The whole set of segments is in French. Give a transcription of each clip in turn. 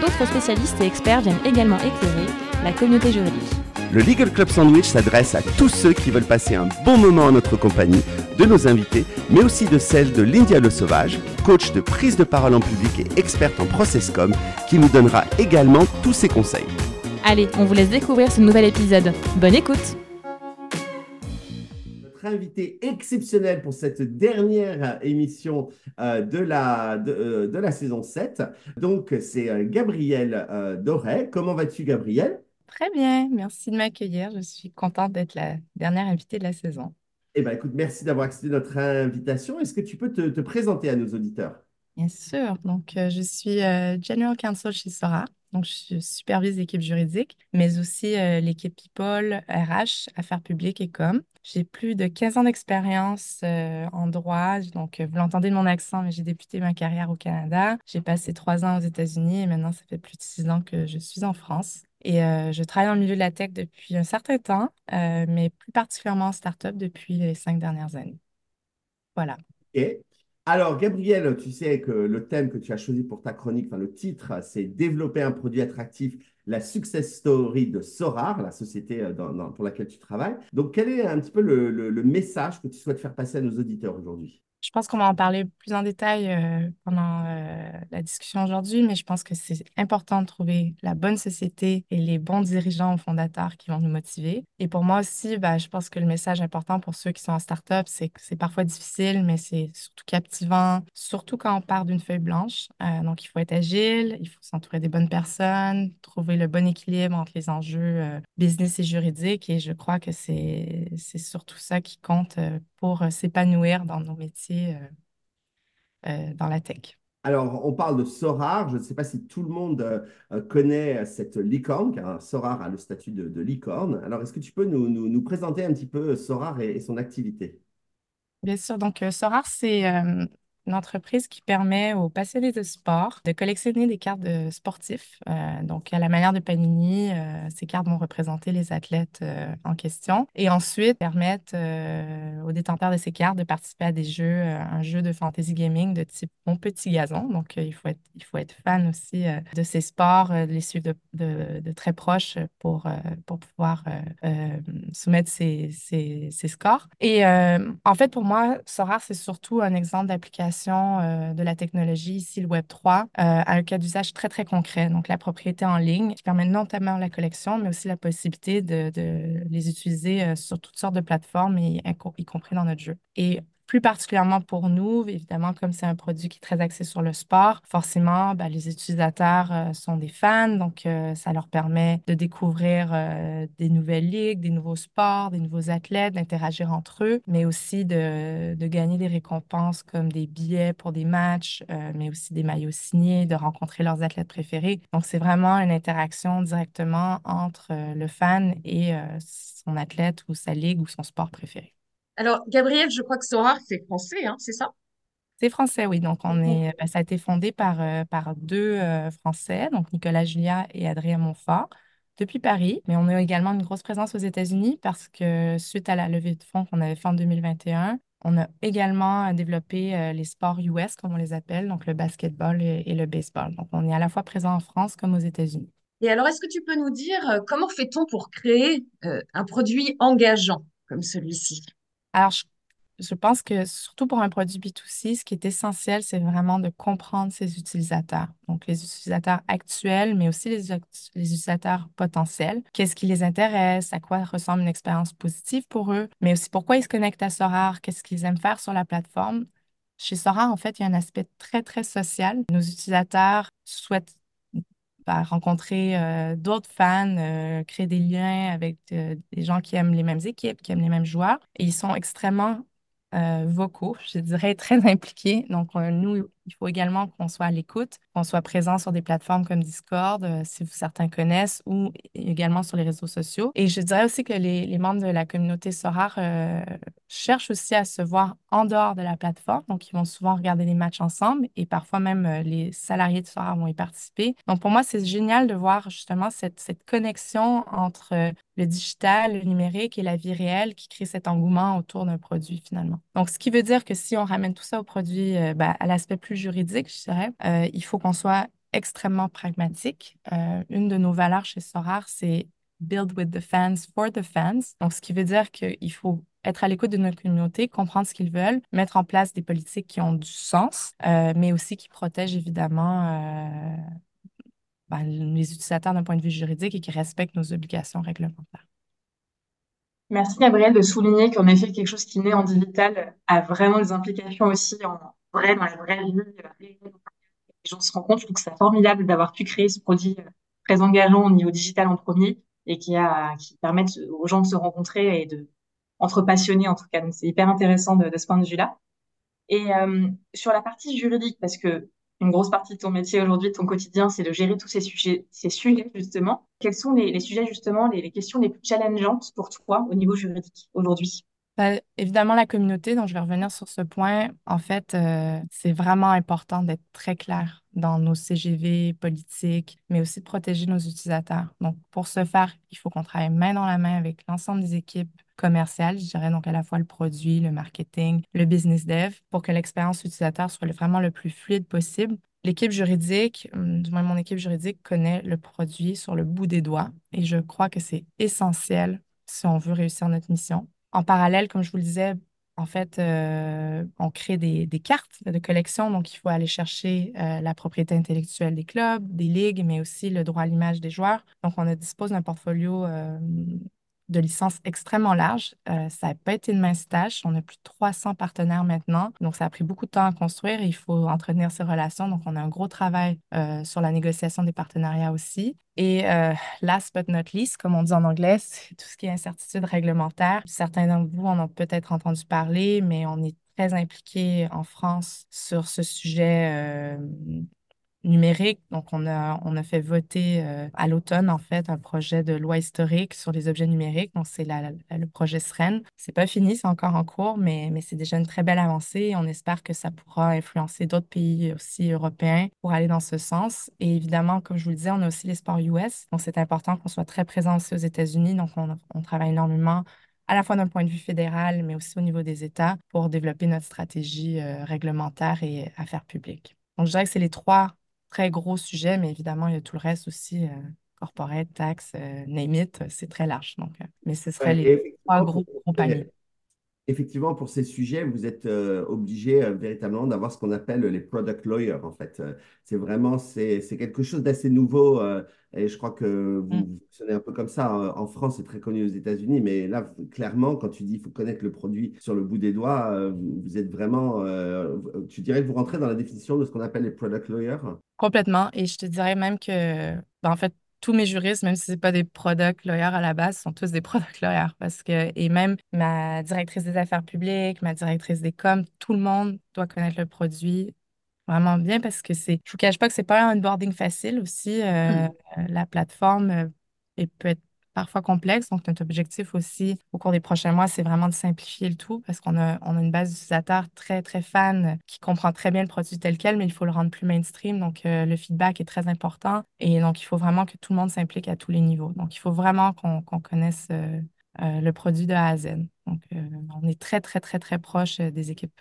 D'autres spécialistes et experts viennent également éclairer la communauté juridique. Le Legal Club Sandwich s'adresse à tous ceux qui veulent passer un bon moment en notre compagnie, de nos invités, mais aussi de celle de Lindia Le Sauvage, coach de prise de parole en public et experte en processcom, qui nous donnera également tous ses conseils. Allez, on vous laisse découvrir ce nouvel épisode. Bonne écoute Notre invité exceptionnel pour cette dernière émission euh, de, la, de, de, la saison 7. Donc, c'est euh, Gabrielle euh, Doré. Comment vas-tu, Gabrielle Très bien, merci de m'accueillir. Je suis contente d'être la dernière invitée de la saison. Eh bien, écoute, merci d'avoir accepté notre invitation. Est-ce que tu peux te, te présenter à nos auditeurs? Bien sûr. Donc, euh, je suis euh, General Counsel chez Sora. Donc, je supervise l'équipe juridique, mais aussi euh, l'équipe People, RH, Affaires publiques et Com. J'ai plus de 15 ans d'expérience euh, en droit. Donc, vous l'entendez de mon accent, mais j'ai débuté ma carrière au Canada. J'ai passé trois ans aux États-Unis et maintenant, ça fait plus de six ans que je suis en France. Et euh, je travaille dans le milieu de la tech depuis un certain temps, euh, mais plus particulièrement en start-up depuis les cinq dernières années. Voilà. Et alors, Gabriel, tu sais que le thème que tu as choisi pour ta chronique, enfin le titre, c'est Développer un produit attractif, la success story de Sorar, la société dans, pour laquelle tu travailles. Donc, quel est un petit peu le message que tu souhaites faire passer à nos auditeurs aujourd'hui? Je pense qu'on va en parler plus en détail euh, pendant euh, la discussion aujourd'hui, mais je pense que c'est important de trouver la bonne société et les bons dirigeants ou fondateurs qui vont nous motiver. Et pour moi aussi, bah, je pense que le message important pour ceux qui sont en start-up, c'est que c'est parfois difficile, mais c'est surtout captivant, surtout quand on part d'une feuille blanche. Euh, donc, il faut être agile, il faut s'entourer des bonnes personnes, trouver le bon équilibre entre les enjeux business et juridiques. Et je crois que c'est surtout ça qui compte pour s'épanouir dans nos métiers euh, dans la tech. Alors, on parle de Sorar. Je ne sais pas si tout le monde euh, connaît cette licorne, car Sorar a le statut de, de licorne. Alors, est-ce que tu peux nous, nous, nous, présenter un petit peu Sorar et, et son activité? Bien sûr. Donc, euh, Sorar, c'est euh, une entreprise qui permet aux passionnés de sport de collectionner des cartes de sportifs. Euh, donc, à la manière de Panini, euh, ces cartes vont représenter les athlètes euh, en question et ensuite permettre euh, aux détenteurs de ces cartes de participer à des jeux, un jeu de fantasy gaming de type Mon Petit Gazon. Donc, il, faut être, il faut être fan aussi de ces sports, de les suivre de, de, très proche pour, pour pouvoir soumettre ces, ces, scores. Et en fait, pour moi, Sora, c'est surtout un exemple d'application euh, de la technologie, ici le Web 3, euh, à un cas d'usage très, très concret. Donc, la propriété en ligne qui permet notamment la collection, mais aussi la possibilité de, de les utiliser euh, sur toutes sortes de plateformes, y, y compris dans notre jeu. Et plus particulièrement pour nous, évidemment, comme c'est un produit qui est très axé sur le sport, forcément, ben, les utilisateurs euh, sont des fans, donc euh, ça leur permet de découvrir euh, des nouvelles ligues, des nouveaux sports, des nouveaux athlètes, d'interagir entre eux, mais aussi de, de, gagner des récompenses comme des billets pour des matchs, mais aussi des maillots signés, de rencontrer leurs athlètes préférés. Donc, c'est vraiment une interaction directement entre le fan et son athlète ou sa ligue ou son sport préféré. Alors, Gabriel, je crois que Sorar, c'est français, hein, c'est ça? C'est français, oui. Donc, on est, ben, ça a été fondé par, euh, par deux euh, Français, donc Nicolas Julia et Adrien Montfort, depuis Paris. Mais on a également une grosse présence aux États-Unis parce que suite à la levée de fonds qu'on avait fait en 2021, on a également développé euh, les sports US, comme on les appelle, donc le basketball et, et, le baseball. Donc, on est à la fois présent en France comme aux États-Unis. Et alors, est-ce que tu peux nous dire comment fait-on pour créer un produit engageant comme celui-ci? Alors, je, je, pense que surtout pour un produit B2C, ce qui est essentiel, c'est vraiment de comprendre ses utilisateurs. Donc, les utilisateurs actuels, mais aussi les, utilisateurs potentiels. Qu'est-ce qui les intéresse? À quoi ressemble une expérience positive pour eux? Mais aussi pourquoi ils se connectent à Sorar? Qu'est-ce qu'ils aiment faire sur la plateforme? Chez Sorar, en fait, il y a un aspect très, très social. Nos utilisateurs souhaitent rencontrer euh, d'autres fans, euh, créer des liens avec euh, des gens qui aiment les mêmes équipes, qui aiment les mêmes joueurs. Ils sont extrêmement vocaux, je dirais très impliqués. Donc, nous, il faut également qu'on soit à l'écoute, qu'on soit présent sur des plateformes comme Discord, euh, si certains connaissent, ou également sur les réseaux sociaux. Et je dirais aussi que les, les membres de la communauté Sorar euh, cherchent aussi à se voir en dehors de la plateforme. Donc, ils vont souvent regarder les matchs ensemble et parfois même euh, les salariés de Sorar vont y participer. Donc, pour moi, c'est génial de voir justement cette, cette connexion entre le digital, le numérique et la vie réelle qui crée cet engouement autour d'un produit finalement. Donc, ce qui veut dire que si on ramène tout ça au produit, ben, à l'aspect plus juridique, je dirais, euh, il faut qu'on soit extrêmement pragmatique. Euh, une de nos valeurs chez Sorar, c'est Build with the fans for the fans. Donc, ce qui veut dire qu'il faut être à l'écoute de notre communauté, comprendre ce qu'ils veulent, mettre en place des politiques qui ont du sens, euh, mais aussi qui protègent évidemment ben, les utilisateurs d'un point de vue juridique et qui respectent nos obligations réglementaires. Merci Gabriel de souligner qu'en effet, quelque chose qui naît en digital a vraiment des implications aussi en, vrai, dans la vraie vie. Euh, les gens se compte. Je trouve que c'est formidable d'avoir pu créer ce produit euh, très engageant au niveau digital en premier et qui a, qui permet aux gens de se rencontrer et de, entre passionnés en tout cas. Donc c'est hyper intéressant de, ce point de vue-là. Et euh, sur la partie juridique, parce que une grosse partie de ton métier aujourd'hui, de ton quotidien, c'est de gérer tous ces sujets, ces sujets justement. Quels sont les, les sujets justement, les, les, questions les plus challengeantes pour toi au niveau juridique aujourd'hui? Bah, évidemment, la communauté, donc je vais revenir sur ce point. En fait, euh, c'est vraiment important d'être très clair dans nos CGV politiques, mais aussi de protéger nos utilisateurs. Donc, pour ce faire, il faut qu'on travaille main dans la main avec l'ensemble des équipes commerciales, je dirais donc à la fois le produit, le marketing, le business dev, pour que l'expérience utilisateur soit vraiment le plus fluide possible. L'équipe juridique, hum, du moins mon équipe juridique, connaît le produit sur le bout des doigts et je crois que c'est essentiel si on veut réussir notre mission. En parallèle, comme je vous le disais, en fait, euh, on crée des, cartes de collection, donc il faut aller chercher euh, la propriété intellectuelle des clubs, des ligues, mais aussi le droit à l'image des joueurs. Donc, on dispose d'un portfolio euh, de licences extrêmement large. Euh, ça n'a pas été une mince tâche. On a plus de 300 partenaires maintenant. Donc, ça a pris beaucoup de temps à construire et il faut entretenir ces relations. Donc, on a un gros travail euh, sur la négociation des partenariats aussi. Et euh, last but not least, comme on dit en anglais, c'est tout ce qui est incertitude réglementaire. Certains d'entre vous en ont peut-être entendu parler, mais on est très impliqué en France sur ce sujet numérique. Donc, on a, on a fait voter euh, à l'automne, en fait, un projet de loi historique sur les objets numériques. Donc, c'est le projet SREN. C'est pas fini, c'est encore en cours, mais, mais c'est déjà une très belle avancée. On espère que ça pourra influencer d'autres pays aussi européens pour aller dans ce sens. Et évidemment, comme je vous le disais, on a aussi les sports US. Donc, c'est important qu'on soit très présent aussi aux États-Unis. Donc, on, travaille énormément à la fois d'un point de vue fédéral, mais aussi au niveau des États pour développer notre stratégie euh, réglementaire et affaires publiques. Donc, je dirais que c'est les trois très gros sujet, mais évidemment, il y a tout le reste aussi, euh, corporate, taxes, euh, name it, c'est très large. Donc, euh, mais ce serait les trois gros compagnies effectivement, pour ces sujets, vous êtes euh, obligé euh, véritablement d'avoir ce qu'on appelle les product lawyers, en fait. Euh, c'est vraiment, c'est quelque chose d'assez nouveau et je crois que vous, mm. fonctionnez un peu comme ça. En France, c'est très connu aux États-Unis, mais là, clairement, quand tu dis qu'il faut connaître le produit sur le bout des doigts, vous êtes vraiment, tu dirais que vous rentrez dans la définition de ce qu'on appelle les product lawyers? Complètement. Et je te dirais même que, ben, en fait, tous mes juristes, même si ce pas des product lawyers à la base, sont tous des product lawyers. Parce que, et même ma directrice des affaires publiques, ma directrice des coms, tout le monde doit connaître le produit vraiment bien parce que c'est, je vous cache pas que c'est pas un onboarding facile aussi. Euh, hmm. La plateforme euh, peut être parfois complexe. Donc, notre objectif aussi au cours des prochains mois, c'est vraiment de simplifier le tout parce qu'on a, on a une base d'utilisateurs très, très fan qui comprend très bien le produit tel quel, mais il faut le rendre plus mainstream. Donc, euh, le feedback est très important. Et donc, il faut vraiment que tout le monde s'implique à tous les niveaux. Donc, il faut vraiment qu'on connaisse euh, euh, le produit de A à Z. Donc, on est très, très, très, très proche des équipes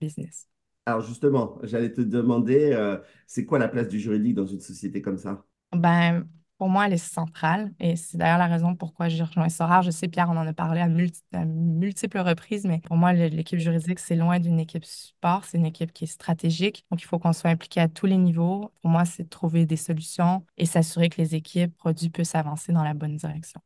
business. Alors justement, j'allais te demander, c'est quoi la place du juridique dans une société comme ça? Ben, pour moi, elle est centrale. Et c'est d'ailleurs la raison pourquoi j'ai rejoint Sorar. Je sais, Pierre, on en a parlé à, multiples reprises, mais pour moi, l'équipe juridique, c'est loin d'une équipe support. C'est une équipe qui est stratégique. Donc, il faut qu'on soit impliqué à tous les niveaux. Pour moi, c'est de trouver des solutions et s'assurer que les équipes produits puissent avancer dans la bonne direction.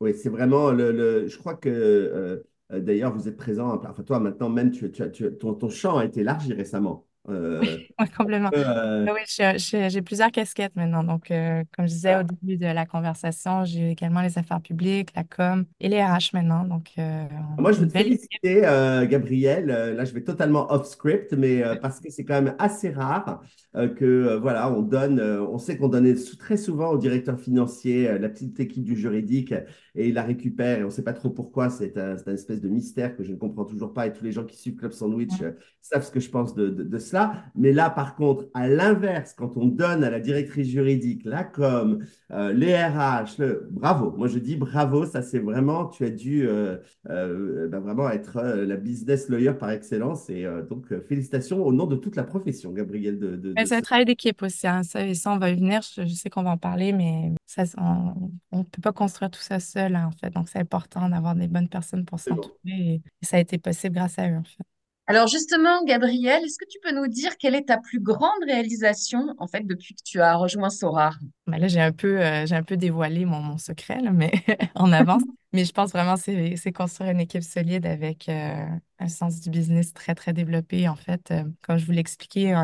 Oui, c'est vraiment le, Je crois que. Euh, euh, d'ailleurs, vous êtes présent, enfin toi maintenant même, tu, tu, ton, ton champ a été élargi récemment. Euh, oui, complètement. Euh, oui, j'ai plusieurs casquettes maintenant. Donc, euh, comme je disais au début de la conversation, j'ai également les affaires publiques, la com et les RH maintenant. Donc, Moi, je veux te féliciter, Gabriel. Là, je vais totalement off script, mais parce que c'est quand même assez rare que, voilà, on donne, on sait qu'on donnait très souvent au directeur financier la petite équipe du juridique et il la récupère et on ne sait pas trop pourquoi. C'est un, espèce de mystère que je ne comprends toujours pas et tous les gens qui suivent Club Sandwich savent ce que je pense de, de cela. Mais là, par contre, à l'inverse, quand on donne à la directrice juridique, la com, euh, les RH, le... bravo. Moi, je dis bravo. Ça, c'est vraiment, tu as dû euh, euh, ben, vraiment être la business lawyer par excellence. Et donc, félicitations au nom de toute la profession, Gabriel. De, de, c'est un travail d'équipe aussi. Hein. Ça, et ça, on va y venir. Je, sais qu'on va en parler, mais ça, on ne peut pas construire tout ça seul, hein, en fait. Donc, c'est important d'avoir des bonnes personnes pour s'entourer. Et, et ça a été possible grâce à eux, en fait. Alors justement, Gabriel, est-ce que tu peux nous dire quelle est ta plus grande réalisation en fait depuis que tu as rejoint Sora? Ben Là, j'ai un peu, euh, j'ai un peu dévoilé mon, secret, mais en avance. mais je pense vraiment c'est c'est construire une équipe solide avec euh, un sens du business très, très développé. En fait, euh, comme je vous l'expliquais,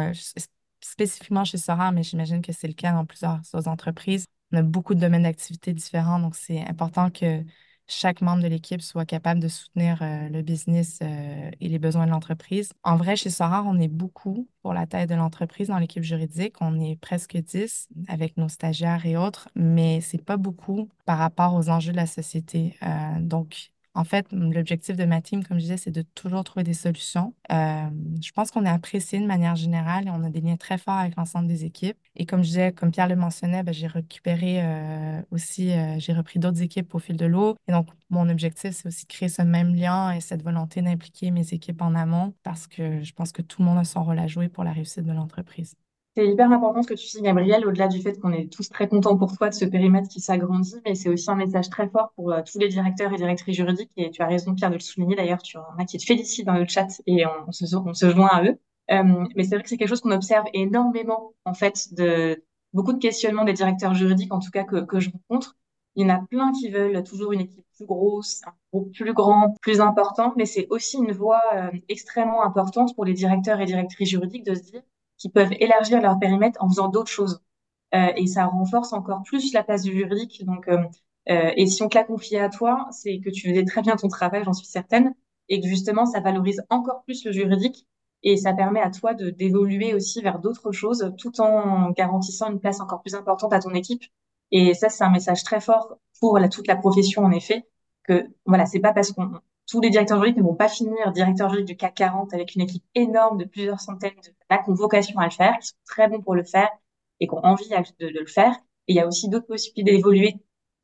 spécifiquement chez Sora, mais j'imagine que c'est le cas dans plusieurs autres entreprises. On a beaucoup de domaines d'activité différents, donc c'est important que chaque membre de l'équipe soit capable de soutenir euh, le business euh, et les besoins de l'entreprise. En vrai, chez Sorar, on est beaucoup pour la taille de l'entreprise dans l'équipe juridique. On est presque 10 avec nos stagiaires et autres, mais c'est pas beaucoup par rapport aux enjeux de la société. Euh, donc, en fait, l'objectif de ma team, comme je disais, c'est de toujours trouver des solutions. Euh, je pense qu'on est apprécié de manière générale et on a des liens très forts avec l'ensemble des équipes. Et comme je disais, comme Pierre le mentionnait, ben, j'ai récupéré euh, aussi, euh, j'ai repris d'autres équipes au fil de l'eau. Et donc, mon objectif, c'est aussi de créer ce même lien et cette volonté d'impliquer mes équipes en amont parce que je pense que tout le monde a son rôle à jouer pour la réussite de l'entreprise. C'est hyper important ce que tu dis, Gabriel, au-delà du fait qu'on est tous très contents pour toi de ce périmètre qui s'agrandit, mais c'est aussi un message très fort pour euh, tous les directeurs et directrices juridiques. Et tu as raison, Pierre, de le souligner. D'ailleurs, tu en as qui te félicitent dans le chat et on, se, se joint à eux. Euh, mais c'est vrai que c'est quelque chose qu'on observe énormément, en fait, de beaucoup de questionnements des directeurs juridiques, en tout cas que, que je rencontre. Il y en a plein qui veulent toujours une équipe plus grosse, un groupe plus grand, plus important, mais c'est aussi une voie euh, extrêmement importante pour les directeurs et directrices juridiques de se dire qui peuvent élargir leur périmètre en faisant d'autres choses. Euh, et ça renforce encore plus la place du juridique. Donc, euh, euh, et si on te l'a confié à toi, c'est que tu faisais très bien ton travail, j'en suis certaine, et que justement, ça valorise encore plus le juridique et ça permet à toi de d'évoluer aussi vers d'autres choses tout en garantissant une place encore plus importante à ton équipe. Et ça, c'est un message très fort pour la, toute la profession, en effet, que voilà, c'est pas parce qu'on tous les directeurs juridiques ne vont pas finir directeur juridique du CAC 40 avec une équipe énorme de plusieurs centaines de là qui ont vocation à le faire, qui sont très bons pour le faire et qui ont envie de, le faire. Et il y a aussi d'autres possibilités d'évoluer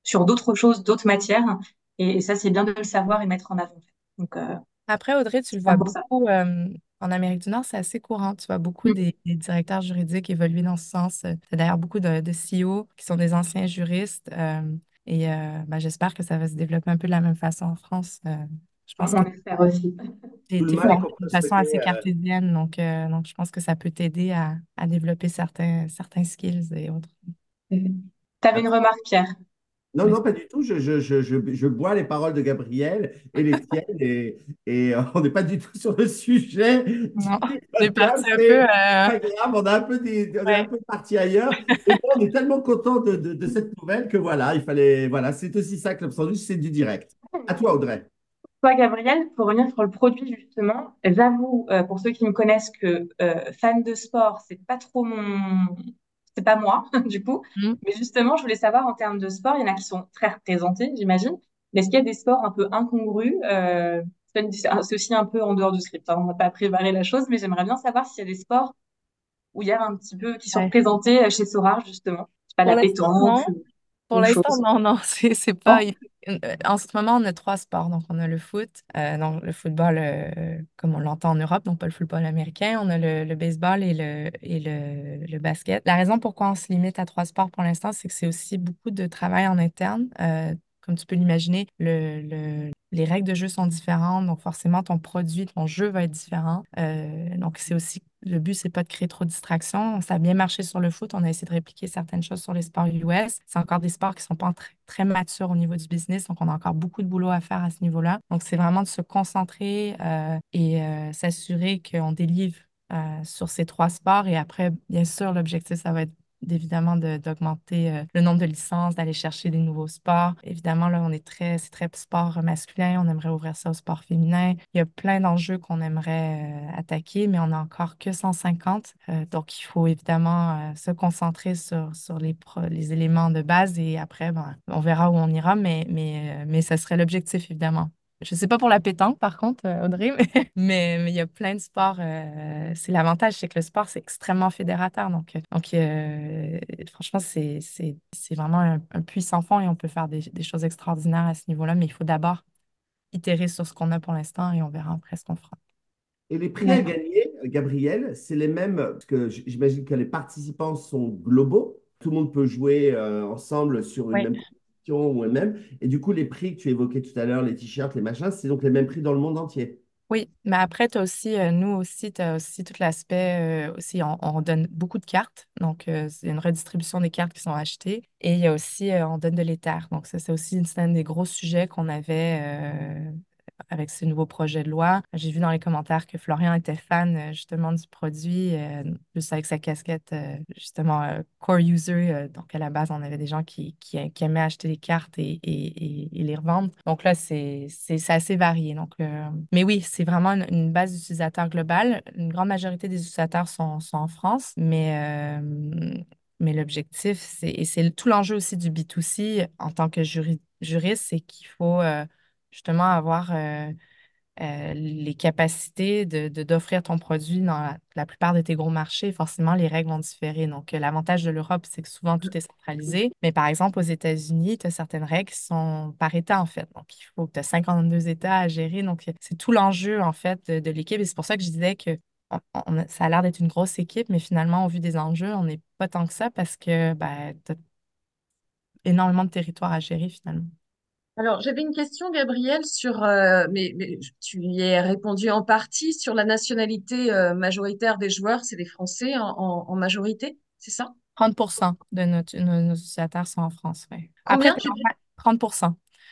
sur d'autres choses, d'autres matières. Et, ça, c'est bien de le savoir et mettre en avant. Donc, euh, Après, Audrey, tu le vois beaucoup euh, en Amérique du Nord, c'est assez courant. Tu vois beaucoup mm. des, directeurs juridiques évoluer dans ce sens. C'est d'ailleurs beaucoup de, de CEO qui sont des anciens juristes. Euh, et ben, j'espère que ça va se développer un peu de la même façon en France. Je pense qu'on espère aussi. Tu de façon assez euh, cartésienne, donc, euh, donc je pense que ça peut t'aider à, à, développer certains, certains skills et autres. Tu avais une remarque, Pierre? Non, non, pas du tout. Je, je, je, je, bois les paroles de Gabriel et les tiennes et, et euh, on n'est pas du tout sur le sujet. Non, on est parti un peu. Pas grave, on, a un peu des, on est un peu parti ailleurs. et on est tellement content de, de, de, cette nouvelle que voilà, il fallait. Voilà, c'est aussi ça, Club Sandwich, c'est du direct. À toi, Audrey. Toi, Gabriel, pour revenir sur le produit, justement, j'avoue, euh, pour ceux qui me connaissent, que euh, fan de sport, c'est pas trop mon. C'est pas moi, du coup. Mm. Mais justement, je voulais savoir, en termes de sport, il y en a qui sont très représentés, j'imagine. Mais est-ce qu'il y a des sports un peu incongrus euh, C'est aussi un peu en dehors du script. Hein, on va pas préparer la chose, mais j'aimerais bien savoir s'il y a des sports où il y a un petit peu qui sont représentés euh, chez Sorar, justement. pas, la pétanque. Pour l'instant, non, non, c'est pas. Euh, en ce moment, on a trois sports. Donc, on a le foot, euh, donc le football euh, comme on l'entend en Europe, donc pas le football américain. On a le, baseball et, le, et le, le, basket. La raison pourquoi on se limite à trois sports pour l'instant, c'est que c'est aussi beaucoup de travail en interne. Comme tu peux l'imaginer, le, le, les règles de jeu sont différentes, donc forcément, ton produit, ton jeu va être différent. donc, c'est aussi le but, c'est pas de créer trop de distractions. Ça a bien marché sur le foot. On a essayé de répliquer certaines choses sur les sports US. C'est encore des sports qui sont pas très, très matures au niveau du business. Donc, on a encore beaucoup de boulot à faire à ce niveau-là. Donc, c'est vraiment de se concentrer euh, et euh, s'assurer qu'on délivre sur ces trois sports. Et après, bien sûr, l'objectif, ça va être évidemment d'augmenter euh, le nombre de licences, d'aller chercher des nouveaux sports. Évidemment, là, on est très, c'est très sport masculin, on aimerait ouvrir ça au sport féminin. Il y a plein d'enjeux qu'on aimerait euh, attaquer, mais on n'a encore que 150. Euh, donc, il faut évidemment se concentrer sur, les, les éléments de base et après, ben, on verra où on ira, mais, mais, mais ça serait l'objectif, évidemment. Je ne sais pas pour la pétanque, par contre, euh, Audrey, mais, mais, il y a plein de sports. Euh, c'est l'avantage, c'est que le sport, c'est extrêmement fédérateur. Donc, euh, donc franchement, c'est vraiment un, puissant fond et on peut faire des, des choses extraordinaires à ce niveau-là. Mais il faut d'abord itérer sur ce qu'on a pour l'instant et on verra après ce qu'on fera. Et les prix à gagner, Gabriel, c'est les mêmes, parce que j'imagine que les participants sont globaux. Tout le monde peut jouer ensemble sur une même ou même. Et du coup, les prix que tu évoquais tout à l'heure, les t-shirts, les machins, c'est donc les mêmes prix dans le monde entier. Oui, mais après, tu as aussi, euh, nous aussi, tu as aussi tout l'aspect, euh, aussi, on, donne beaucoup de cartes. Donc, euh, c'est une redistribution des cartes qui sont achetées. Et il y a aussi, on donne de l'éther. Donc, ça, c'est aussi un des gros sujets qu'on avait avec ce nouveau projet de loi. J'ai vu dans les commentaires que Florian était fan euh, justement du produit, euh, juste avec sa casquette euh, justement core user. donc à la base, on avait des gens qui, qui, aimaient acheter des cartes et, et, et, les revendre. Donc là, c'est assez varié. Donc, mais oui, c'est vraiment une, base d'utilisateurs globale. Une grande majorité des utilisateurs sont, sont en France, mais mais l'objectif, et c'est tout l'enjeu aussi du B2C en tant que juriste, c'est qu'il faut justement avoir euh, euh, les capacités de, d'offrir ton produit dans la, plupart de tes gros marchés, forcément, les règles vont différer. Donc, euh, l'avantage de l'Europe, c'est que souvent, tout est centralisé. Mais par exemple, aux États-Unis, tu as certaines règles qui sont par État, en fait. Donc, il faut que tu as 52 États à gérer. Donc, c'est tout l'enjeu, en fait, de, l'équipe. Et c'est pour ça que je disais que ça a l'air d'être une grosse équipe, mais finalement, au vu des enjeux, on n'est pas tant que ça parce que ben, tu as énormément de territoire à gérer, finalement. Alors, j'avais une question, Gabriel, sur, euh, mais, tu y as répondu en partie, sur la nationalité euh, majoritaire des joueurs, c'est des Français en, majorité, c'est ça? 30 de notre, nos, utilisateurs sont en France, oui. Combien, Après, 30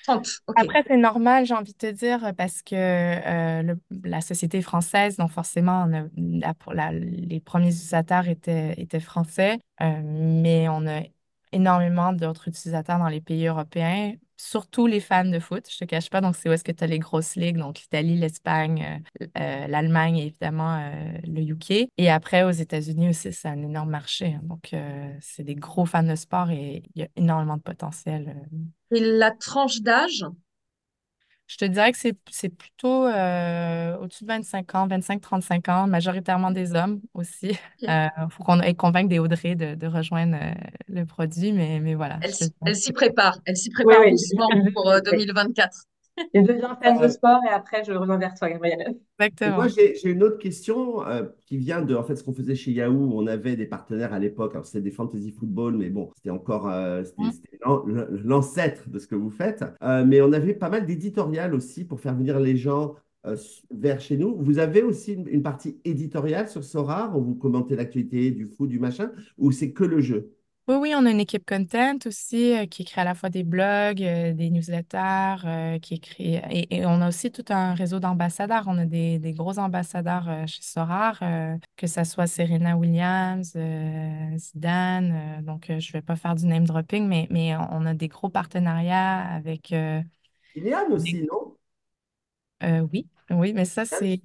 30, OK. Après, c'est normal, j'ai envie de te dire, parce que euh, la société est française, donc forcément, les premiers utilisateurs étaient, étaient français, mais on a énormément d'autres utilisateurs dans les pays européens surtout les fans de foot, je te cache pas. Donc, c'est où est-ce que tu as les grosses ligues, donc l'Italie, l'Espagne, euh, euh, l'Allemagne et évidemment euh, le UK. Et après, aux États-Unis aussi, c'est un énorme marché. Hein. donc, c'est des gros fans de sport et il y a énormément de potentiel. Et la tranche d'âge? Je te dirais que c'est plutôt au-dessus de 25 ans, 25-35 ans, majoritairement des hommes aussi. Il faut qu'on convaincre des Audrey de, de rejoindre le produit, mais, mais voilà. Elle, s'y prépare, elle s'y prépare doucement pour 2024. Je deviens fan de sport et après je reviens vers toi, Gabrielle. Exactement. moi, j'ai une autre question euh, qui vient de en fait, ce qu'on faisait chez Yahoo. On avait des partenaires à l'époque. Alors, c'était des fantasy football, mais bon, c'était encore euh, l'ancêtre de ce que vous faites. Euh, mais on avait pas mal d'éditorial aussi pour faire venir les gens vers chez nous. Vous avez aussi une, une partie éditoriale sur Sorar où vous commentez l'actualité du foot, du machin, ou c'est que le jeu? Oui, oui, on a une équipe content aussi euh, qui écrit à la fois des blogs, euh, des newsletters, euh, qui écrit. Et, on a aussi tout un réseau d'ambassadeurs. On a des, gros ambassadeurs chez Sorar, que ce soit Serena Williams, Zidane. donc, je ne vais pas faire du name dropping, mais, mais on a des gros partenariats avec. Kylian aussi, non? oui, oui, mais ça, c'est.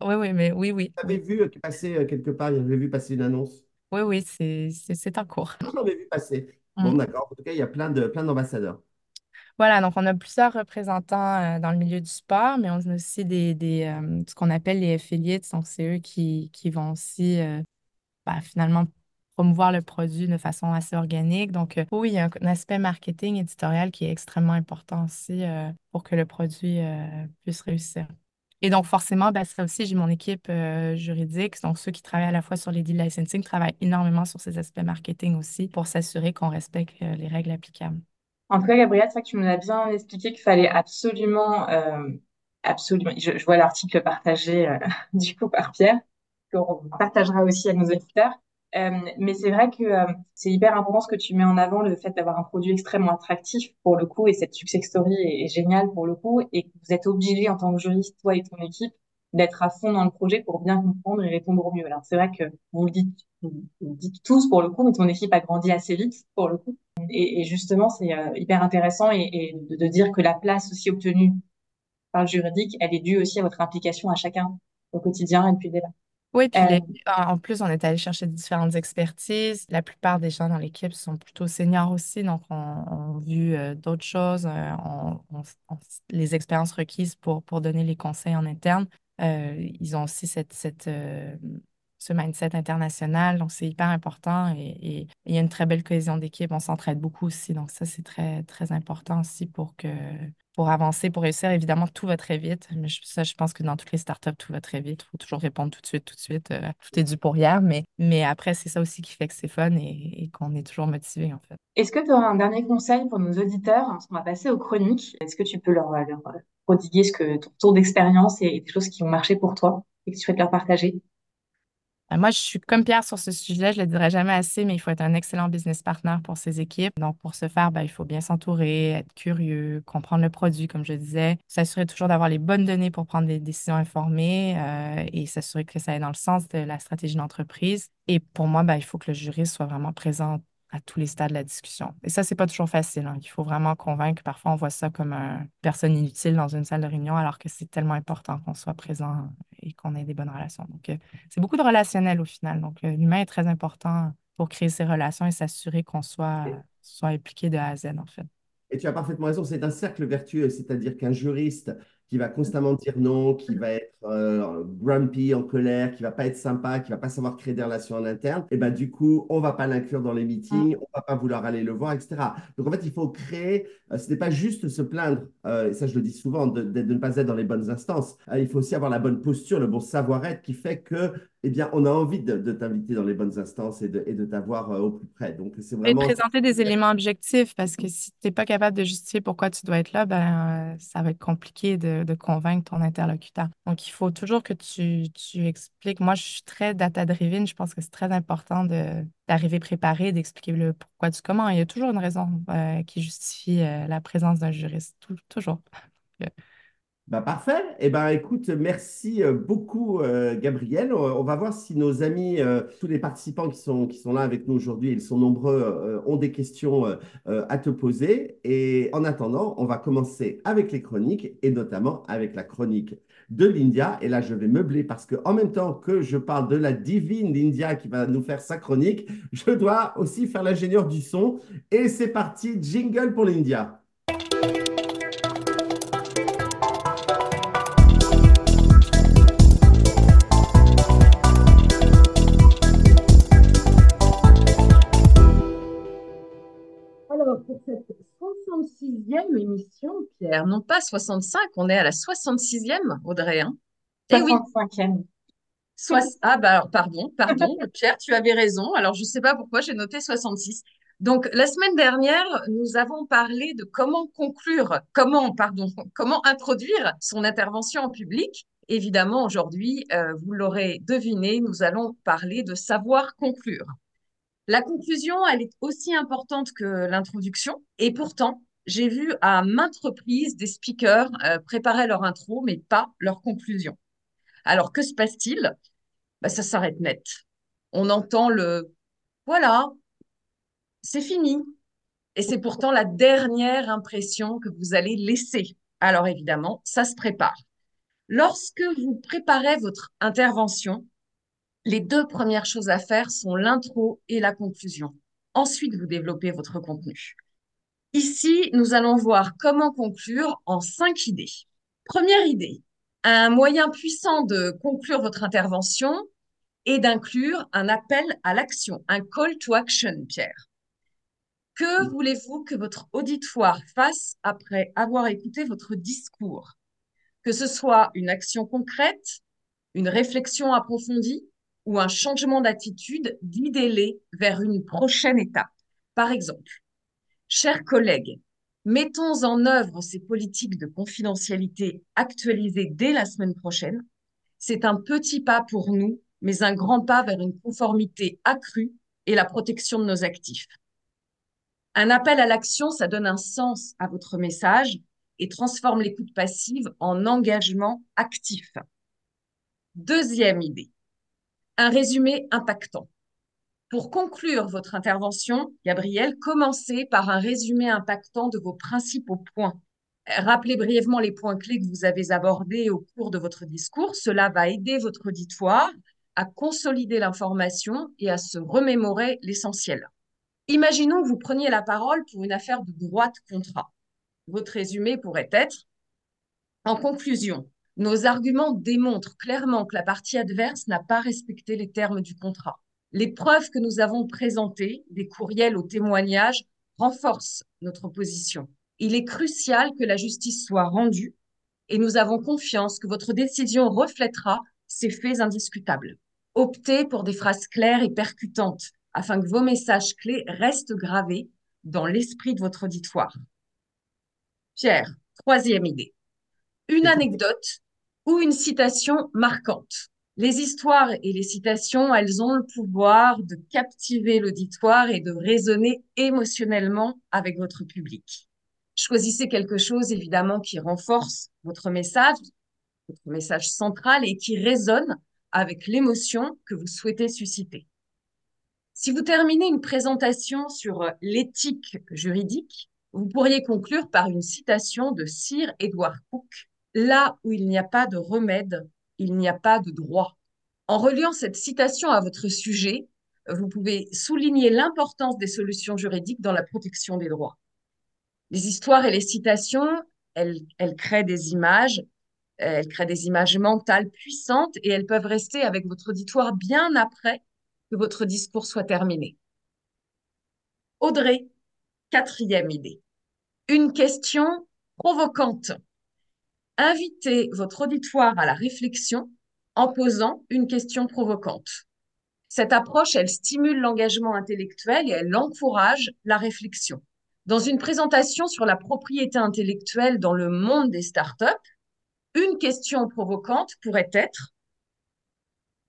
oui, oui, mais oui, oui. Vous avez vu passer quelque part, j'avais vu passer une annonce. Oui, oui, c'est en cours. On vu passer. Bon, mm. d'accord. En tout cas, il y a plein de, plein d'ambassadeurs. Voilà, donc on a plusieurs représentants euh, dans le milieu du sport, mais on a aussi des, des euh, ce qu'on appelle les affiliates. Donc, c'est eux qui, qui vont aussi euh, bah, finalement promouvoir le produit de façon assez organique. Donc, oui, il y a un aspect marketing éditorial qui est extrêmement important aussi pour que le produit puisse réussir. Et donc, forcément, ben, ça aussi, j'ai mon équipe euh, juridique. Donc, ceux qui travaillent à la fois sur les deal licensing travaillent énormément sur ces aspects marketing aussi pour s'assurer qu'on respecte euh, les règles applicables. En tout cas, Gabrielle, c'est vrai que tu nous as bien expliqué qu'il fallait absolument, euh, absolument, je, vois l'article partagé du coup par Pierre, qu'on partagera aussi à nos auditeurs. Euh, mais c'est vrai que euh, c'est hyper important ce que tu mets en avant, le fait d'avoir un produit extrêmement attractif pour le coup, et cette success story est, géniale pour le coup, et que vous êtes obligé en tant que juriste, toi et ton équipe, d'être à fond dans le projet pour bien comprendre et répondre au mieux. Alors c'est vrai que vous le dites, vous le dites tous pour le coup, mais ton équipe a grandi assez vite pour le coup. Et, justement, c'est euh, hyper intéressant et, de, dire que la place aussi obtenue par le juridique, elle est due aussi à votre implication à chacun au quotidien et depuis dès là. Oui, puis euh, en plus, on est allé chercher différentes expertises. La plupart des gens dans l'équipe sont plutôt seniors aussi, donc on, a vu euh, d'autres choses, on, les expériences requises pour, pour donner les conseils en interne. ils ont aussi cette, cette ce mindset international. Donc, c'est hyper important et, il y a une très belle cohésion d'équipe. On s'entraide beaucoup aussi. Donc, ça, c'est très, très important aussi pour que pour avancer, pour réussir. Évidemment, tout va très vite. Mais ça, je pense que dans toutes les startups, tout va très vite. Il faut toujours répondre tout de suite, tout de suite. Euh, tout est dû pour. Mais, mais après, c'est ça aussi qui fait que c'est fun et, qu'on est toujours motivé, en fait. Est-ce que tu auras un dernier conseil pour nos auditeurs? On va passer aux chroniques. Est-ce que tu peux leur, leur prodiguer ce que, ton tour d'expérience et des choses qui ont marché pour toi et que tu souhaites leur partager? Ben, moi, je suis comme Pierre sur ce sujet, je ne le dirai jamais assez, mais il faut être un excellent business partner pour ses équipes. Donc, pour ce faire, ben, il faut bien s'entourer, être curieux, comprendre le produit, comme je disais, s'assurer toujours d'avoir les bonnes données pour prendre des décisions informées euh, et s'assurer que ça est dans le sens de la stratégie d'entreprise. Et pour moi, ben, il faut que le juriste soit vraiment présent à tous les stades de la discussion. Et ça, c'est pas toujours facile. Hein. Il faut vraiment convaincre. Parfois, on voit ça comme une personne inutile dans une salle de réunion, alors que c'est tellement important qu'on soit présent et qu'on ait des bonnes relations. Donc, euh, c'est beaucoup de relationnel au final. Donc, euh, l'humain est très important pour créer ces relations et s'assurer qu'on soit, soit impliqué de A à Z, en fait. Et tu as parfaitement raison, c'est un cercle vertueux, c'est-à-dire qu'un juriste qui va constamment dire non, qui va être euh, grumpy, en colère, qui va pas être sympa, qui va pas savoir créer des relations en interne, et ben du coup, on va pas l'inclure dans les meetings, on va pas vouloir aller le voir, etc. Donc en fait, il faut créer, euh, ce n'est pas juste se plaindre, euh, et ça je le dis souvent, de, ne pas être dans les bonnes instances. il faut aussi avoir la bonne posture, le bon savoir-être qui fait que eh bien, on a envie de, t'inviter dans les bonnes instances et de, et de t'avoir au plus près. Donc, c'est vraiment... Et présenter des éléments objectifs, parce que si tu n'es pas capable de justifier pourquoi tu dois être là, ben, ça va être compliqué de, de, convaincre ton interlocuteur. Donc, il faut toujours que tu, tu expliques. Moi, je suis très data-driven. Je pense que c'est très important d'arriver préparé, d'expliquer le pourquoi du comment. Il y a toujours une raison euh, qui justifie euh, la présence d'un juriste. toujours. Bah, parfait. Eh ben, écoute, merci euh, beaucoup, euh, Gabriel. On va voir si nos amis, euh, tous les participants qui sont, qui sont là avec nous aujourd'hui, ils sont nombreux, ont des questions à te poser. Et en attendant, on va commencer avec les chroniques et notamment avec la chronique de l'India. Et là, je vais meubler parce que en même temps que je parle de la divine l'India qui va nous faire sa chronique, je dois aussi faire l'ingénieur du son. Et c'est parti, jingle pour l'India. Pour cette 66e émission, Pierre. Non pas 65, on est à la 66e, Audrey. Hein 65e. Eh ah, bah alors, pardon, pardon, Pierre, tu avais raison. Alors, je ne sais pas pourquoi j'ai noté 66. Donc, la semaine dernière, nous avons parlé de comment conclure, comment, pardon, comment introduire son intervention en public. Évidemment, aujourd'hui, euh, vous l'aurez deviné, nous allons parler de savoir conclure. La conclusion, elle est aussi importante que l'introduction. Et pourtant, j'ai vu à maintes reprises des speakers euh, préparer leur intro, mais pas leur conclusion. Alors, que se passe-t-il? Bah, Ça s'arrête net. On entend le « voilà, c'est fini ». Et c'est pourtant la dernière impression que vous allez laisser. Alors évidemment, ça se prépare. Lorsque vous préparez votre intervention, les deux premières choses à faire sont l'intro et la conclusion. Ensuite, vous développez votre contenu. Ici, nous allons voir comment conclure en cinq idées. Première idée, un moyen puissant de conclure votre intervention est d'inclure un appel à l'action, un call to action, Pierre. Que voulez-vous que votre auditoire fasse après avoir écouté votre discours? Que ce soit une action concrète, une réflexion approfondie, ou un changement d'attitude, guidez-les vers une prochaine étape. Par exemple, chers collègues, mettons en œuvre ces politiques de confidentialité actualisées dès la semaine prochaine. C'est un petit pas pour nous, mais un grand pas vers une conformité accrue et la protection de nos actifs. Un appel à l'action, ça donne un sens à votre message et transforme l'écoute passive en engagement actif. Deuxième idée, un résumé impactant. Pour conclure votre intervention, Gabriel, commencez par un résumé impactant de vos principaux points. Rappelez brièvement les points clés que vous avez abordés au cours de votre discours. Cela va aider votre auditoire à consolider l'information et à se remémorer l'essentiel. Imaginons que vous preniez la parole pour une affaire de droit de contrat. Votre résumé pourrait être En conclusion, nos arguments démontrent clairement que la partie adverse n'a pas respecté les termes du contrat. Les preuves que nous avons présentées, des courriels aux témoignages, renforcent notre position. Il est crucial que la justice soit rendue et nous avons confiance que votre décision reflètera ces faits indiscutables. Optez pour des phrases claires et percutantes afin que vos messages clés restent gravés dans l'esprit de votre auditoire. Pierre, troisième idée. Une anecdote ou une citation marquante. Les histoires et les citations, elles ont le pouvoir de captiver l'auditoire et de résonner émotionnellement avec votre public. Choisissez quelque chose évidemment qui renforce votre message, votre message central et qui résonne avec l'émotion que vous souhaitez susciter. Si vous terminez une présentation sur l'éthique juridique, vous pourriez conclure par une citation de Sir Edward Cook Là où il n'y a pas de remède, il n'y a pas de droit. En reliant cette citation à votre sujet, vous pouvez souligner l'importance des solutions juridiques dans la protection des droits. Les histoires et les citations, elles, elles créent des images, elles créent des images mentales puissantes et elles peuvent rester avec votre auditoire bien après que votre discours soit terminé. Audrey, quatrième idée. Une question provocante. Invitez votre auditoire à la réflexion en posant une question provocante. Cette approche, elle stimule l'engagement intellectuel et elle encourage la réflexion. Dans une présentation sur la propriété intellectuelle dans le monde des startups, une question provocante pourrait être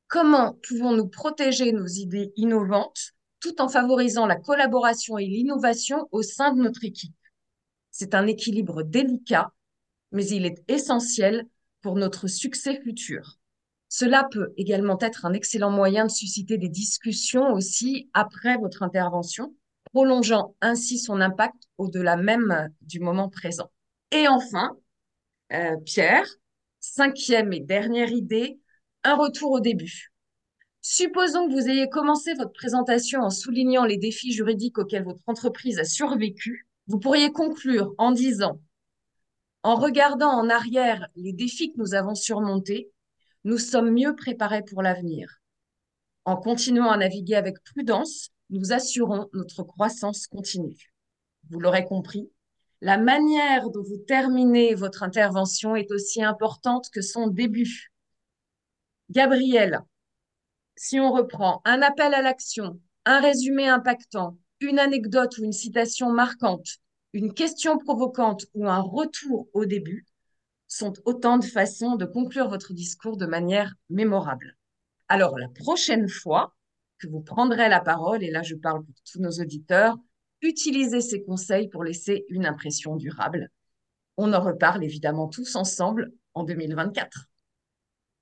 comment pouvons-nous protéger nos idées innovantes tout en favorisant la collaboration et l'innovation au sein de notre équipe? C'est un équilibre délicat mais il est essentiel pour notre succès futur. Cela peut également être un excellent moyen de susciter des discussions aussi après votre intervention, prolongeant ainsi son impact au-delà même du moment présent. Et enfin, euh, Pierre, cinquième et dernière idée, un retour au début. Supposons que vous ayez commencé votre présentation en soulignant les défis juridiques auxquels votre entreprise a survécu. Vous pourriez conclure en disant en regardant en arrière les défis que nous avons surmontés, nous sommes mieux préparés pour l'avenir. En continuant à naviguer avec prudence, nous assurons notre croissance continue. Vous l'aurez compris, la manière dont vous terminez votre intervention est aussi importante que son début. Gabriel, si on reprend un appel à l'action, un résumé impactant, une anecdote ou une citation marquante, une question provocante ou un retour au début sont autant de façons de conclure votre discours de manière mémorable. Alors, la prochaine fois que vous prendrez la parole, et là je parle pour tous nos auditeurs, utilisez ces conseils pour laisser une impression durable. On en reparle évidemment tous ensemble en 2024.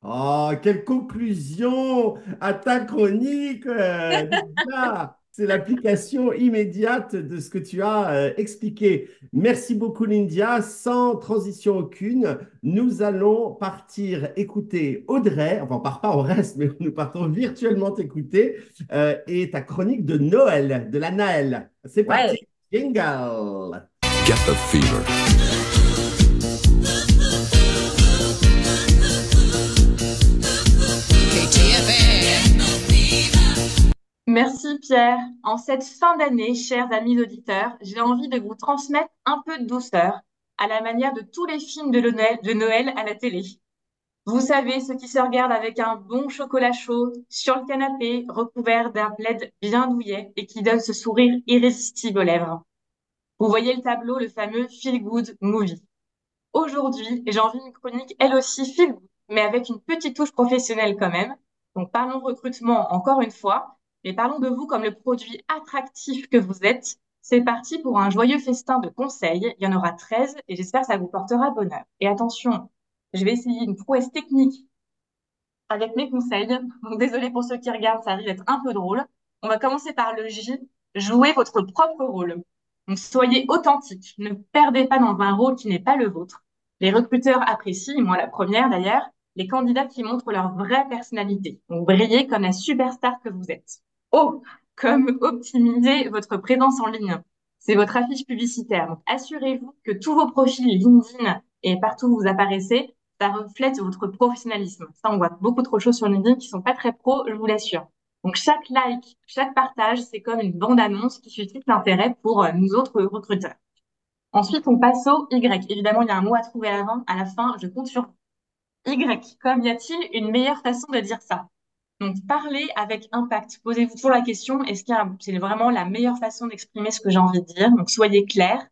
Oh, quelle conclusion à ta chronique, euh, C'est l'application immédiate de ce que tu as euh, expliqué. Merci beaucoup, Lindia. Sans transition aucune, nous allons partir écouter Audrey. Enfin, on part pas, on reste, mais nous partons virtuellement t'écouter. Euh, et ta chronique de Noël, de la Naël. C'est parti. Jingle. Get the fever. Merci Pierre. En cette fin d'année, chers amis auditeurs, j'ai envie de vous transmettre un peu de douceur à la manière de tous les films de Noël, à la télé. Vous savez, ceux qui se regardent avec un bon chocolat chaud sur le canapé, recouvert d'un plaid bien douillet et qui donne ce sourire irrésistible aux lèvres. Vous voyez le tableau, le fameux Feel Good Movie. Aujourd'hui, j'ai envie d'une chronique, elle aussi feel good, mais avec une petite touche professionnelle quand même. Donc parlons recrutement encore une fois, mais parlons de vous comme le produit attractif que vous êtes. C'est parti pour un joyeux festin de conseils. Il y en aura 13 et j'espère que ça vous portera bonheur. Et attention, je vais essayer une prouesse technique avec mes conseils. Donc, désolé pour ceux qui regardent, ça arrive d'être un peu drôle. On va commencer par le J. Jouez votre propre rôle. Donc, soyez authentique. Ne perdez pas dans un rôle qui n'est pas le vôtre. Les recruteurs apprécient, moi la première d'ailleurs, les candidats qui montrent leur vraie personnalité. Donc, brillez comme la superstar que vous êtes. O, comme optimiser votre présence en ligne. C'est votre affiche publicitaire. Assurez-vous que tous vos profils LinkedIn et partout où vous apparaissez, ça reflète votre professionnalisme. Ça, on voit beaucoup trop de choses sur LinkedIn qui sont pas très pro, je vous l'assure. Donc, chaque like, chaque partage, c'est comme une bande-annonce qui suscite l'intérêt pour euh, nous autres recruteurs. Ensuite, on passe au Y. Évidemment, il y a un mot à trouver fin. À la fin, je compte sur Y. Comme y a-t-il une meilleure façon de dire ça? Donc, parler avec impact. Posez-vous toujours la question, est-ce que c'est vraiment la meilleure façon d'exprimer ce que j'ai envie de dire? Donc, soyez clair,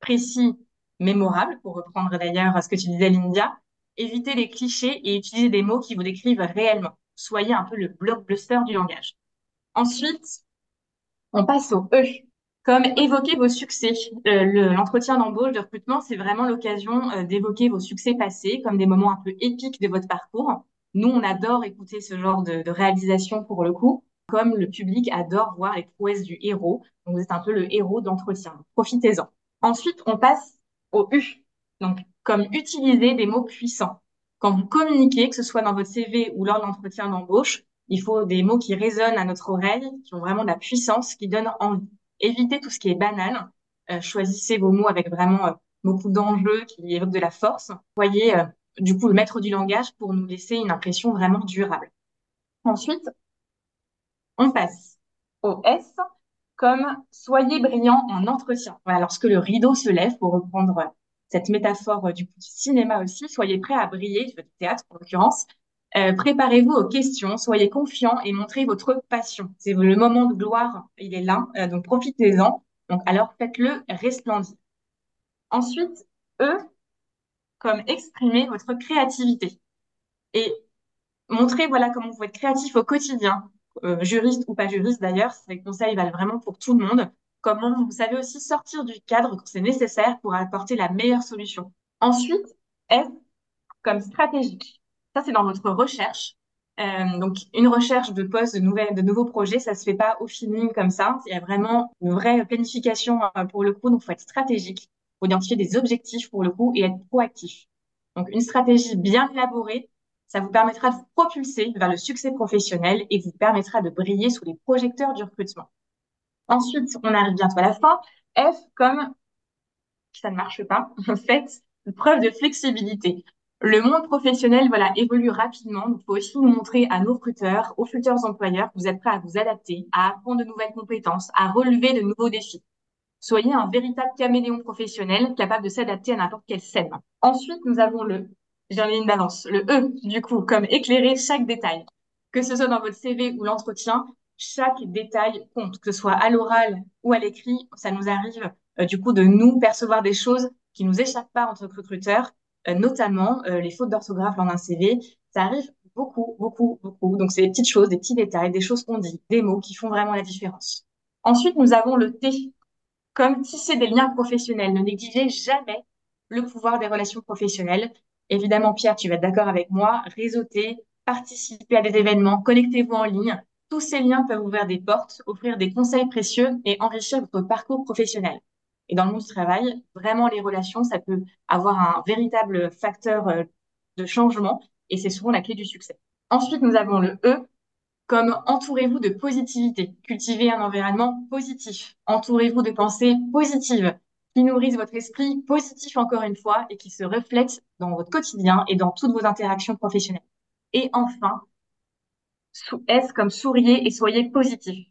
précis, mémorable, pour reprendre d'ailleurs ce que tu disais, Lindia. Évitez les clichés et utilisez des mots qui vous décrivent réellement. Soyez un peu le blockbuster du langage. Ensuite, on passe au E, comme évoquer vos succès. Euh, l'entretien d'embauche, de recrutement, c'est vraiment l'occasion euh, d'évoquer vos succès passés comme des moments un peu épiques de votre parcours. Nous, on adore écouter ce genre de, réalisation pour le coup, comme le public adore voir les prouesses du héros. Donc, vous êtes un peu le héros d'entretien. Profitez-en. Ensuite, on passe au U. Donc, comme utiliser des mots puissants. Quand vous communiquez, que ce soit dans votre CV ou lors de l'entretien d'embauche, il faut des mots qui résonnent à notre oreille, qui ont vraiment de la puissance, qui donnent envie. Évitez tout ce qui est banal. Euh, choisissez vos mots avec vraiment euh, beaucoup d'enjeux qui évoquent de la force. Voyez, euh, du coup, le maître du langage pour nous laisser une impression vraiment durable. Ensuite, on passe au S comme soyez brillant en entretien. Voilà, lorsque le rideau se lève, pour reprendre cette métaphore du, cinéma aussi, soyez prêts à briller, du théâtre en l'occurrence. Euh, préparez-vous aux questions, soyez confiants et montrez votre passion. C'est le moment de gloire, il est là, euh, donc profitez-en. Donc alors faites-le resplendir. Ensuite, eux, comme exprimer votre créativité et montrez voilà comment vous êtes créatif au quotidien, juriste ou pas juriste d'ailleurs, ces conseils valent vraiment pour tout le monde comment vous savez aussi sortir du cadre quand c'est nécessaire pour apporter la meilleure solution. Ensuite, F comme stratégique. Ça, c'est dans votre recherche. Euh, donc, une recherche de postes, de, nouvelles, de nouveaux projets, ça se fait pas au feeling comme ça. Il y a vraiment une vraie planification euh, pour le coup. Donc, faut être stratégique. Faut identifier des objectifs pour le coup et être proactif. Donc, une stratégie bien élaborée, ça vous permettra de vous propulser vers le succès professionnel et vous permettra de briller sous les projecteurs du recrutement. Ensuite, on arrive bientôt à la fin. F comme ça ne marche pas. Faites preuve de flexibilité. Le monde professionnel, voilà, évolue rapidement. Il faut aussi montrer à nos recruteurs, aux futurs employeurs, que vous êtes prêts à vous adapter, à apprendre de nouvelles compétences, à relever de nouveaux défis. Soyez un véritable caméléon professionnel capable de s'adapter à n'importe quelle scène. Ensuite, nous avons le, j'en ai une d'avance, le E, du coup, comme éclairer chaque détail. Que ce soit dans votre CV ou l'entretien, chaque détail compte, que ce soit à l'oral ou à l'écrit. Ça nous arrive euh, du coup de nous percevoir des choses qui nous échappent pas en tant que recruteurs, euh, notamment euh, les fautes d'orthographe dans un CV. Ça arrive beaucoup, beaucoup, beaucoup. Donc c'est des petites choses, des petits détails, des choses qu'on dit, des mots qui font vraiment la différence. Ensuite, nous avons le T, comme tisser des liens professionnels. Ne négligez jamais le pouvoir des relations professionnelles. Évidemment, Pierre, tu vas être d'accord avec moi, réseauter, participer à des événements, connectez-vous en ligne, tous ces liens peuvent ouvrir des portes, offrir des conseils précieux et enrichir votre parcours professionnel. Et dans le monde du travail, vraiment, les relations, ça peut avoir un véritable facteur euh, de changement et c'est souvent la clé du succès. Ensuite, nous avons le E comme entourez-vous de positivité. Cultivez un environnement positif. Entourez-vous de pensées positives qui nourrissent votre esprit positif encore une fois et qui se reflètent dans votre quotidien et dans toutes vos interactions professionnelles. Et enfin, S comme souriez et soyez positif.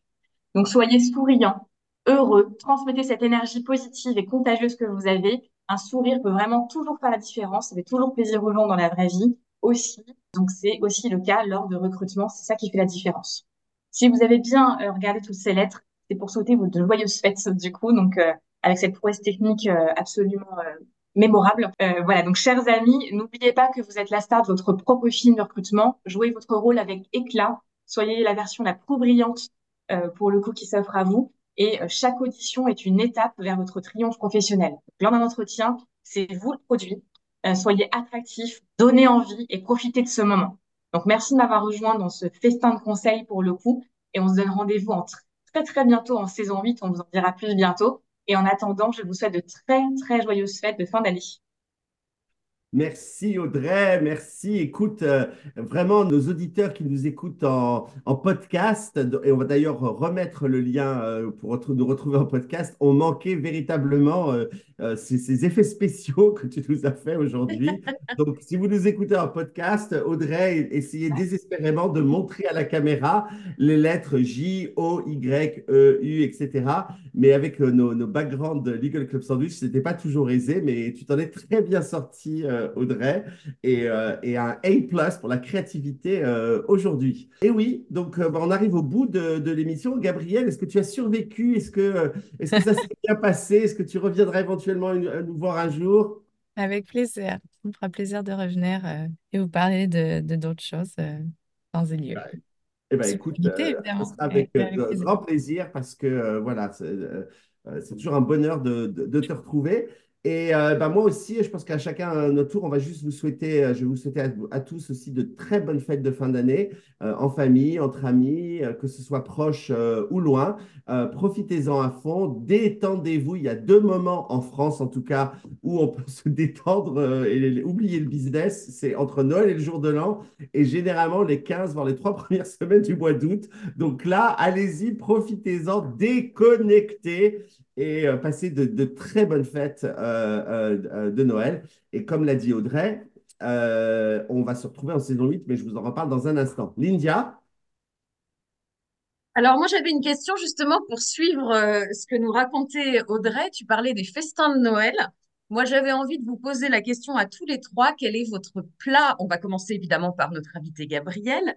Donc soyez souriant, heureux, transmettez cette énergie positive et contagieuse que vous avez. Un sourire peut vraiment toujours faire la différence, ça fait toujours plaisir aux gens dans la vraie vie aussi. Donc c'est aussi le cas lors de recrutement, c'est ça qui fait la différence. Si vous avez bien euh, regardé toutes ces lettres, c'est pour souhaiter vos joyeuses fêtes du coup, donc euh, avec cette prouesse technique euh, absolument mémorable. Voilà, donc chers amis, n'oubliez pas que vous êtes la star de votre propre film de recrutement. Jouez votre rôle avec éclat. Soyez la version la plus brillante pour le coup qui s'offre à vous. Et chaque audition est une étape vers votre triomphe professionnel. Lors d'un entretien, c'est vous le produit. Soyez attractif, donnez envie et profitez de ce moment. Donc, merci de m'avoir rejoint dans ce festin de conseils pour le coup. Et on se donne rendez-vous en très, très bientôt en saison 8. On vous en dira plus bientôt. Et en attendant, je vous souhaite de très, très joyeuses fêtes de fin d'année. Merci Audrey, merci. Écoute, euh, vraiment nos auditeurs qui nous écoutent en, podcast, et on va d'ailleurs remettre le lien euh, pour nous retrouver en podcast, ont manqué véritablement euh, ces, effets spéciaux que tu nous as fait aujourd'hui. Donc, si vous nous écoutez en podcast, Audrey, essayez désespérément de montrer à la caméra les lettres J, O, Y, E, U, etc. Mais avec nos, nos backgrounds Legal Club Sandwich, ce n'était pas toujours aisé, mais tu t'en es très bien sorti. Euh, Audrey, et, euh, et, un A pour la créativité euh, aujourd'hui. Et oui, donc bah, on arrive au bout de, de l'émission. Gabriel, est-ce que tu as survécu? Est-ce que, est que ça s'est bien passé? Est-ce que tu reviendras éventuellement nous voir un jour? Avec plaisir. Ça me fera plaisir de revenir et vous parler de d'autres choses dans un lieu. Eh bien, écoute, avec, grand plaisir parce que voilà, c'est toujours un bonheur de, de, de te retrouver. Et euh, bah, moi aussi, je pense qu'à chacun notre tour, on va juste vous souhaiter, euh, je vais vous souhaiter à, tous aussi de très bonnes fêtes de fin d'année, euh, en famille, entre amis, que ce soit proche ou loin. Profitez-en à fond, détendez-vous. Il y a deux moments en France, en tout cas, où on peut se détendre et oublier le business. C'est entre Noël et le jour de l'an, et généralement les 15, voire les trois premières semaines du mois d'août. Donc là, allez-y, profitez-en, déconnectez et euh, passer de, très bonnes fêtes euh, euh, de Noël. Et comme l'a dit Audrey, on va se retrouver en saison 8, mais je vous en reparle dans un instant. Lindia alors moi j'avais une question justement pour suivre ce que nous racontait Audrey. Tu parlais des festins de Noël. Moi j'avais envie de vous poser la question à tous les trois. Quel est votre plat? On va commencer évidemment par notre invité Gabriel.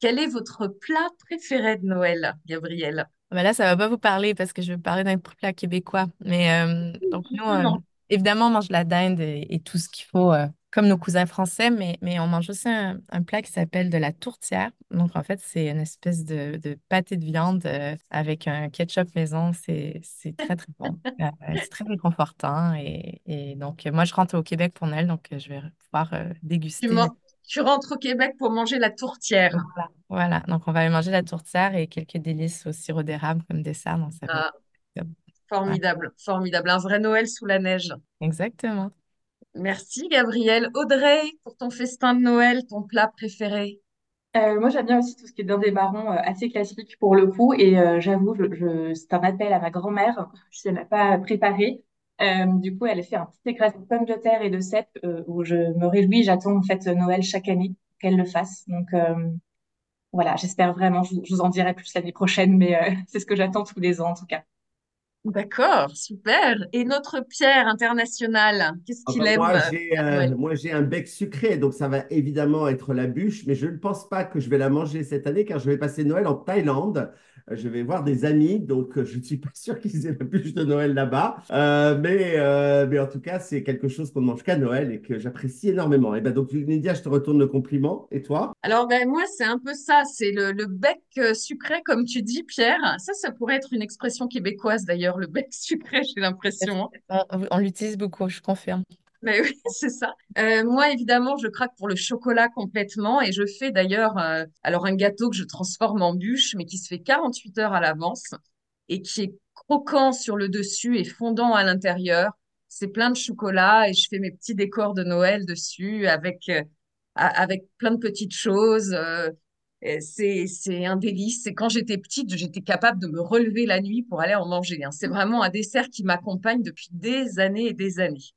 Quel est votre plat préféré de Noël, Gabriel ah bah là, ça va pas vous parler parce que je vais parler d'un plat québécois. Mais euh, donc, nous, euh, évidemment, on mange la dinde et, tout ce qu'il faut, euh, comme nos cousins français, mais, mais on mange aussi un, plat qui s'appelle de la tourtière. Donc, en fait, c'est une espèce de, de pâté de viande avec un ketchup maison. C'est très, très bon. c'est très réconfortant. Et, et, donc, moi, je rentre au Québec pour Noël, donc je vais pouvoir déguster tu rentres au Québec pour manger la tourtière. Voilà, donc on va aller manger la tourtière et quelques délices au sirop d'érable comme dessert. Donc ça ah, formidable, formidable. Un vrai Noël sous la neige. Exactement. Merci Gabrielle. Audrey, pour ton festin de Noël, ton plat préféré euh, moi, j'aime bien aussi tout ce qui est dinde des marrons, euh, assez classique pour le coup. Et euh, j'avoue, je, c'est un appel à ma grand-mère. Je ne l'ai pas préparé. Euh, du coup, elle a fait un petit écrasé de pommes de terre et de cèpes euh, où je me réjouis. J'attends en fait Noël chaque année qu'elle le fasse. Donc euh, voilà, j'espère vraiment. Je, vous en dirai plus l'année prochaine, mais c'est ce que j'attends tous les ans en tout cas. D'accord, super. Et notre Pierre international, qu'est-ce ah qu'il bah, aime Moi, j'ai un bec sucré, donc ça va évidemment être la bûche, mais je ne pense pas que je vais la manger cette année car je vais passer Noël en Thaïlande je vais voir des amis, donc euh, je ne suis pas sûr qu'ils aient la bûche de Noël là-bas. Euh, mais, euh, mais en tout cas, c'est quelque chose qu'on ne mange qu'à Noël et que j'apprécie énormément. Et ben donc, Lydia, je te retourne le compliment. Et toi? Alors, ben, moi, c'est un peu ça. C'est le, le, bec sucré, comme tu dis, Pierre. Ça, ça pourrait être une expression québécoise d'ailleurs, le bec sucré, j'ai l'impression. on l'utilise beaucoup, je confirme. Mais oui, c'est ça. Euh, moi, évidemment, je craque pour le chocolat complètement et je fais d'ailleurs euh, alors un gâteau que je transforme en bûche, mais qui se fait 48 heures à l'avance et qui est croquant sur le dessus et fondant à l'intérieur. C'est plein de chocolat et je fais mes petits décors de Noël dessus avec euh, avec plein de petites choses. c'est c'est un délice. Et quand j'étais petite, j'étais capable de me relever la nuit pour aller en manger. Hein. C'est vraiment un dessert qui m'accompagne depuis des années et des années.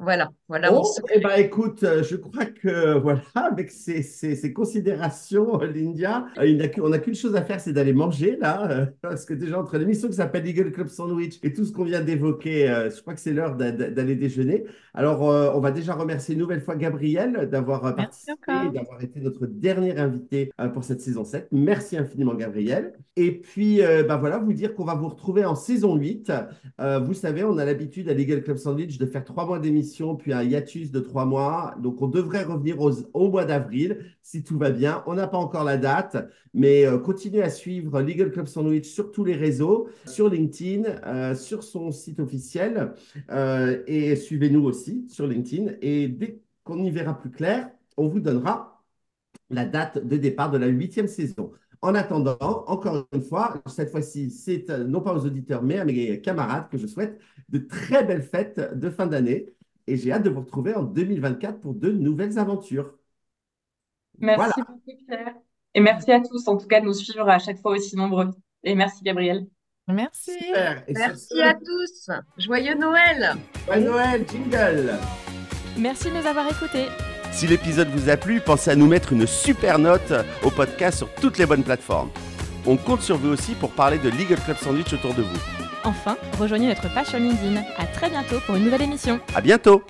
Voilà, voilà oh, Eh ben, écoute, euh, je crois que voilà, avec ces, ces, considérations, Lindia, euh, on n'a qu'une chose à faire, c'est d'aller manger là, euh, parce que déjà entre l'émission qui s'appelle Eagle Club Sandwich et tout ce qu'on vient d'évoquer, je crois que c'est l'heure d'aller déjeuner. Alors, on va déjà remercier une nouvelle fois Gabriel d'avoir participé, d'avoir été notre dernier invité pour cette saison 7. Merci infiniment, Gabriel. Et puis, ben voilà, vous dire qu'on va vous retrouver en saison 8. vous savez, on a l'habitude à l'Eagle Club Sandwich de faire trois mois d'émission puis un hiatus de trois mois. Donc, on devrait revenir au mois d'avril, si tout va bien. On n'a pas encore la date, mais euh, continuez à suivre Legal Club Sandwich sur tous les réseaux, sur LinkedIn, euh, sur son site officiel, euh, et suivez-nous aussi sur LinkedIn. Et dès qu'on y verra plus clair, on vous donnera la date de départ de la huitième saison. En attendant, encore une fois, cette fois-ci, c'est non pas aux auditeurs, mais à mes camarades que je souhaite de très belles fêtes de fin d'année. Et j'ai hâte de vous retrouver en 2024 pour de nouvelles aventures. Merci beaucoup, Claire. Et merci à tous, en tout cas, de nous suivre à chaque fois aussi nombreux. Et merci, Gabriel. Merci. merci à tous. Joyeux Noël. Joyeux Noël, jingle. Merci de nous avoir écoutés. Si l'épisode vous a plu, pensez à nous mettre une super note au podcast sur toutes les bonnes plateformes. On compte sur vous aussi pour parler de Legal Club Sandwich autour de vous. Enfin, rejoignez notre page sur LinkedIn. À très bientôt pour une nouvelle émission. À bientôt.